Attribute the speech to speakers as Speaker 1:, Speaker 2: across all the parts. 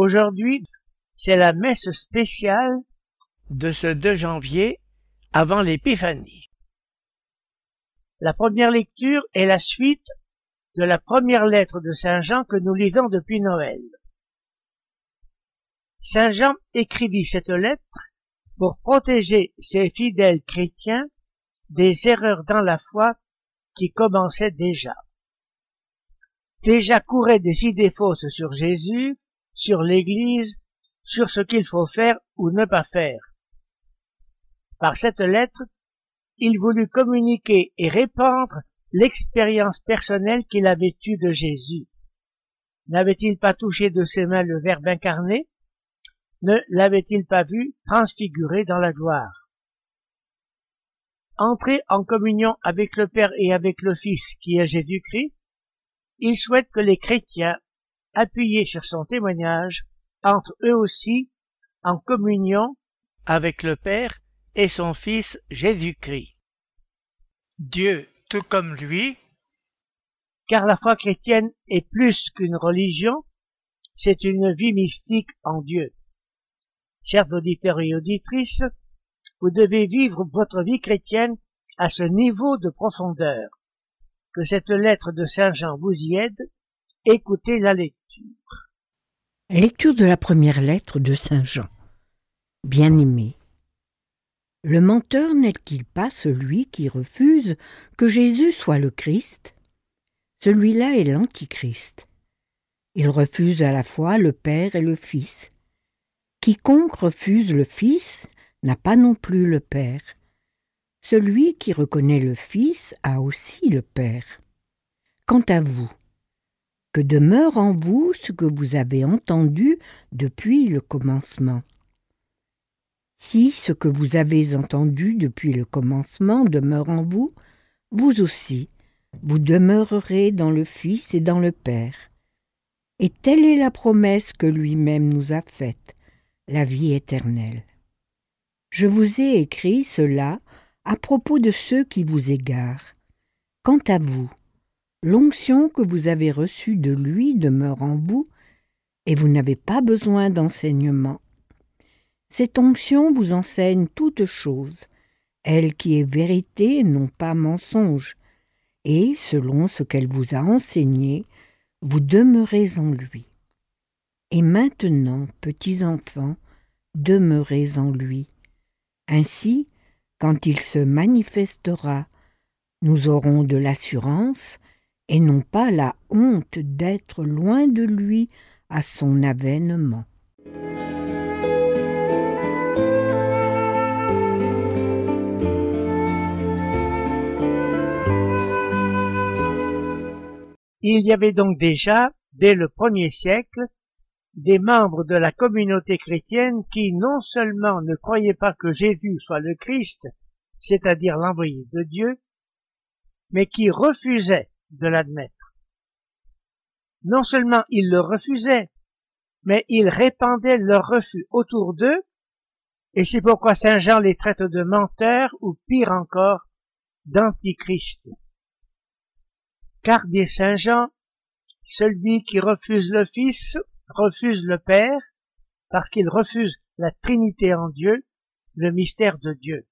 Speaker 1: Aujourd'hui, c'est la messe spéciale de ce 2 janvier avant l'Épiphanie. La première lecture est la suite de la première lettre de Saint Jean que nous lisons depuis Noël. Saint Jean écrivit cette lettre pour protéger ses fidèles chrétiens des erreurs dans la foi qui commençaient déjà. Déjà couraient des idées fausses sur Jésus, sur l'Église, sur ce qu'il faut faire ou ne pas faire. Par cette lettre, il voulut communiquer et répandre l'expérience personnelle qu'il avait eue de Jésus. N'avait-il pas touché de ses mains le Verbe incarné? Ne l'avait-il pas vu transfiguré dans la gloire? Entrer en communion avec le Père et avec le Fils qui est Jésus-Christ, il souhaite que les chrétiens, appuyés sur son témoignage, entrent eux aussi en communion avec le Père et son Fils Jésus-Christ. Dieu, tout comme lui, car la foi chrétienne est plus qu'une religion, c'est une vie mystique en Dieu. Chers auditeurs et auditrices, vous devez vivre votre vie chrétienne à ce niveau de profondeur. Que cette lettre de Saint Jean vous y aide, écoutez la lecture.
Speaker 2: Lecture de la première lettre de Saint Jean. Bien-aimé, le menteur n'est-il pas celui qui refuse que Jésus soit le Christ? Celui-là est l'Antichrist. Il refuse à la fois le Père et le Fils. Quiconque refuse le Fils n'a pas non plus le Père. Celui qui reconnaît le Fils a aussi le Père. Quant à vous, que demeure en vous ce que vous avez entendu depuis le commencement. Si ce que vous avez entendu depuis le commencement demeure en vous, vous aussi, vous demeurerez dans le Fils et dans le Père. Et telle est la promesse que lui-même nous a faite, la vie éternelle. Je vous ai écrit cela à propos de ceux qui vous égarent. Quant à vous, l'onction que vous avez reçue de lui demeure en vous, et vous n'avez pas besoin d'enseignement. Cette onction vous enseigne toutes choses, elle qui est vérité, non pas mensonge, et, selon ce qu'elle vous a enseigné, vous demeurez en lui. Et maintenant, petits enfants, demeurez en lui. Ainsi, quand il se manifestera, nous aurons de l'assurance et non pas la honte d'être loin de lui à son avènement.
Speaker 1: Il y avait donc déjà, dès le premier siècle, des membres de la communauté chrétienne qui non seulement ne croyaient pas que Jésus soit le Christ, c'est-à-dire l'envoyé de Dieu, mais qui refusaient de l'admettre. Non seulement ils le refusaient, mais ils répandaient leur refus autour d'eux, et c'est pourquoi Saint Jean les traite de menteurs ou pire encore, d'antichrist. Car dit Saint Jean, celui qui refuse le Fils refuse le Père, parce qu'il refuse la Trinité en Dieu, le mystère de Dieu.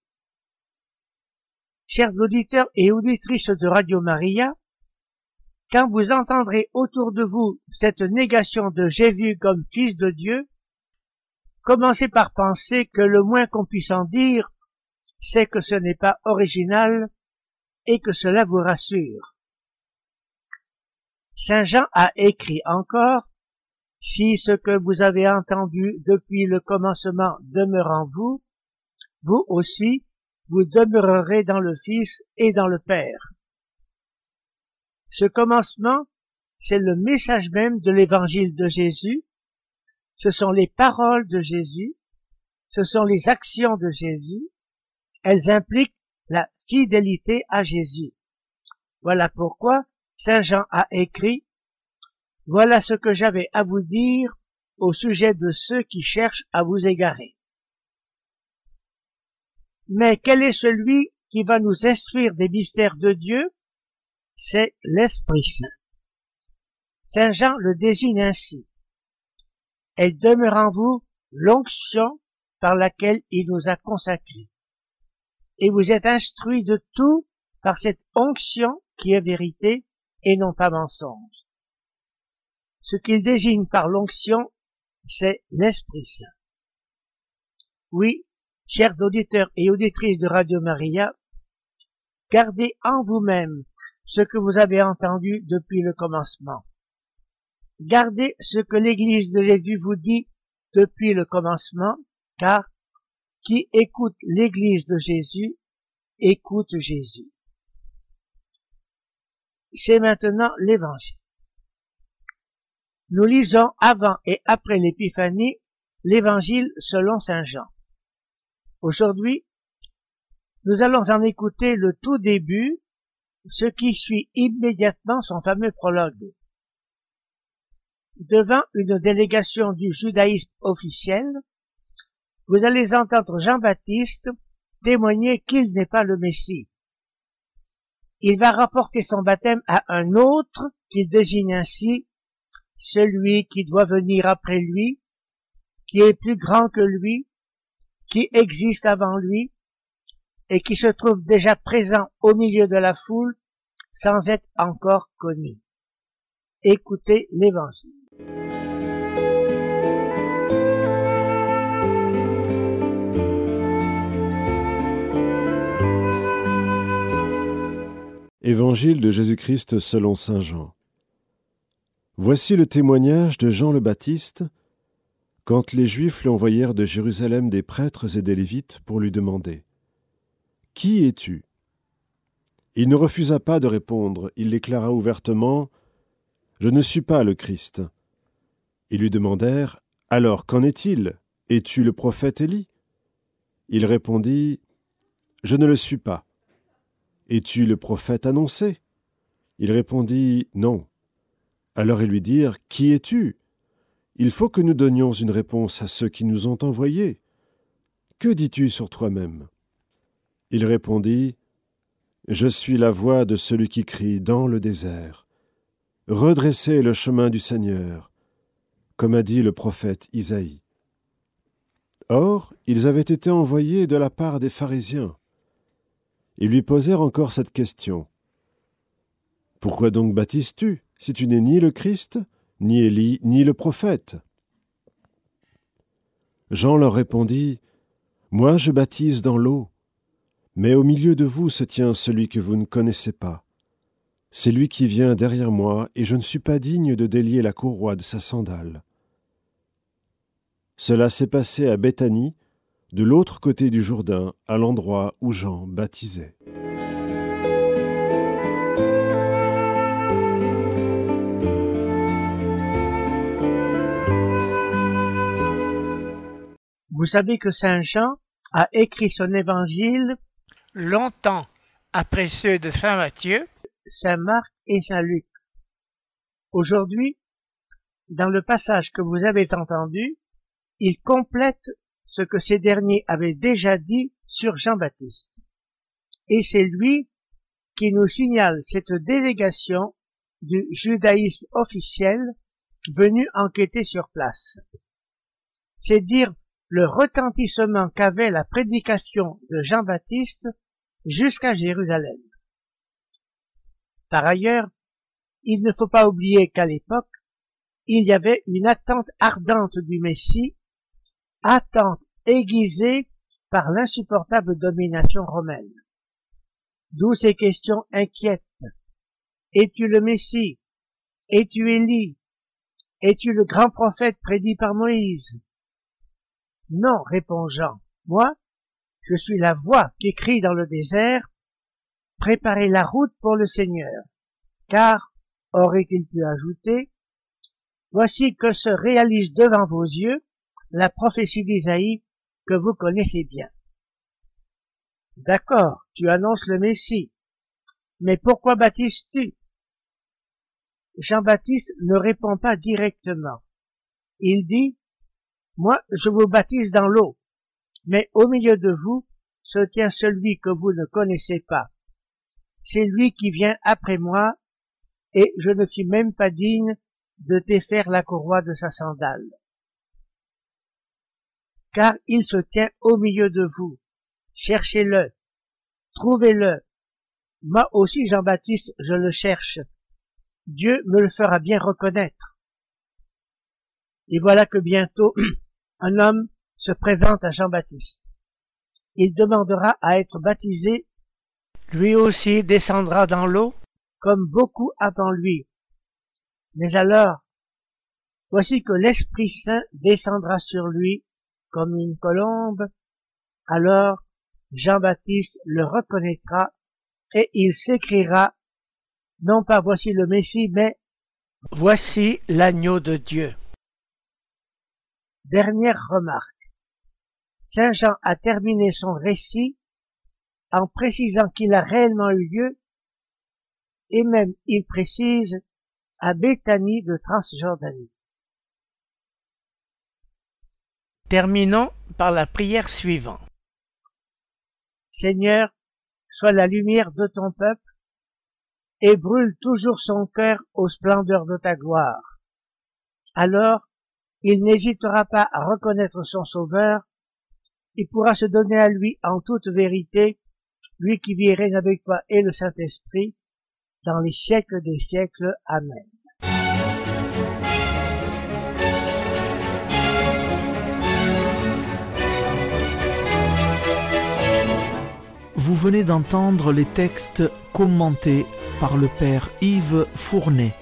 Speaker 1: Chers auditeurs et auditrices de Radio Maria, quand vous entendrez autour de vous cette négation de Jésus comme Fils de Dieu, commencez par penser que le moins qu'on puisse en dire, c'est que ce n'est pas original et que cela vous rassure. Saint Jean a écrit encore, Si ce que vous avez entendu depuis le commencement demeure en vous, vous aussi, vous demeurerez dans le Fils et dans le Père. Ce commencement, c'est le message même de l'évangile de Jésus, ce sont les paroles de Jésus, ce sont les actions de Jésus, elles impliquent la fidélité à Jésus. Voilà pourquoi Saint Jean a écrit Voilà ce que j'avais à vous dire au sujet de ceux qui cherchent à vous égarer. Mais quel est celui qui va nous instruire des mystères de Dieu? C'est l'Esprit Saint. Saint Jean le désigne ainsi. Elle demeure en vous l'onction par laquelle il nous a consacrés. Et vous êtes instruits de tout par cette onction qui est vérité et non pas mensonge. Ce qu'il désigne par l'onction, c'est l'Esprit Saint. Oui, chers auditeurs et auditrices de Radio Maria, gardez en vous-même ce que vous avez entendu depuis le commencement. Gardez ce que l'Église de Jésus vous dit depuis le commencement, car qui écoute l'Église de Jésus écoute Jésus. C'est maintenant l'Évangile. Nous lisons avant et après l'Épiphanie l'Évangile selon Saint Jean. Aujourd'hui, nous allons en écouter le tout début, ce qui suit immédiatement son fameux prologue. Devant une délégation du judaïsme officiel, vous allez entendre Jean-Baptiste témoigner qu'il n'est pas le Messie. Il va rapporter son baptême à un autre qu'il désigne ainsi celui qui doit venir après lui, qui est plus grand que lui, qui existe avant lui, et qui se trouve déjà présent au milieu de la foule sans être encore connu. Écoutez l'Évangile.
Speaker 3: Évangile de Jésus-Christ selon Saint Jean. Voici le témoignage de Jean le Baptiste quand les Juifs lui envoyèrent de Jérusalem des prêtres et des Lévites pour lui demander Qui es-tu? Il ne refusa pas de répondre, il déclara ouvertement Je ne suis pas le Christ. Ils lui demandèrent Alors qu'en est-il? Es-tu le prophète Élie? Il répondit Je ne le suis pas. Es-tu le prophète annoncé? Il répondit Non. Alors ils lui dirent Qui es-tu? Il faut que nous donnions une réponse à ceux qui nous ont envoyés. Que dis-tu sur toi-même? Il répondit Je suis la voix de celui qui crie dans le désert. Redressez le chemin du Seigneur, comme a dit le prophète Isaïe. Or, ils avaient été envoyés de la part des pharisiens. Ils lui posèrent encore cette question. Pourquoi donc baptises-tu, si tu n'es ni le Christ, ni Élie, ni le prophète? Jean leur répondit, Moi je baptise dans l'eau, mais au milieu de vous se tient celui que vous ne connaissez pas. C'est lui qui vient derrière moi, et je ne suis pas digne de délier la courroie de sa sandale. Cela s'est passé à Béthanie, de l'autre côté du Jourdain, à l'endroit où Jean baptisait.
Speaker 1: Vous savez que Saint Jean a écrit son évangile longtemps après ceux de Saint Matthieu, Saint Marc et Saint Luc. Aujourd'hui, dans le passage que vous avez entendu, il complète ce que ces derniers avaient déjà dit sur Jean-Baptiste. Et c'est lui qui nous signale cette délégation du judaïsme officiel venu enquêter sur place. C'est dire le retentissement qu'avait la prédication de Jean-Baptiste jusqu'à Jérusalem. Par ailleurs, il ne faut pas oublier qu'à l'époque, il y avait une attente ardente du Messie attente aiguisée par l'insupportable domination romaine. D'où ces questions inquiètes. Es-tu le Messie? Es-tu Élie? Es-tu le grand prophète prédit par Moïse? Non, répond Jean. Moi, je suis la voix qui crie dans le désert, préparez la route pour le Seigneur, car aurait-il pu ajouter, voici que se réalise devant vos yeux la prophétie d'Isaïe que vous connaissez bien. D'accord, tu annonces le Messie, mais pourquoi baptises-tu? Jean-Baptiste ne répond pas directement. Il dit, Moi je vous baptise dans l'eau, mais au milieu de vous se tient celui que vous ne connaissez pas. C'est lui qui vient après moi, et je ne suis même pas digne de défaire la courroie de sa sandale. Car il se tient au milieu de vous. Cherchez-le, trouvez-le. Moi aussi, Jean-Baptiste, je le cherche. Dieu me le fera bien reconnaître. Et voilà que bientôt un homme se présente à Jean-Baptiste. Il demandera à être baptisé, lui aussi descendra dans l'eau, comme beaucoup avant lui. Mais alors, voici que l'Esprit Saint descendra sur lui comme une colombe, alors Jean-Baptiste le reconnaîtra et il s'écriera non pas voici le Messie, mais voici l'agneau de Dieu. Dernière remarque. Saint Jean a terminé son récit en précisant qu'il a réellement eu lieu, et même il précise à Béthanie de Transjordanie. Terminons par la prière suivante. Seigneur, sois la lumière de ton peuple et brûle toujours son cœur aux splendeurs de ta gloire. Alors, il n'hésitera pas à reconnaître son Sauveur il pourra se donner à lui en toute vérité, lui qui vit et règne avec toi et le Saint-Esprit, dans les siècles des siècles. Amen.
Speaker 4: Vous venez d'entendre les textes commentés par le Père Yves Fournet.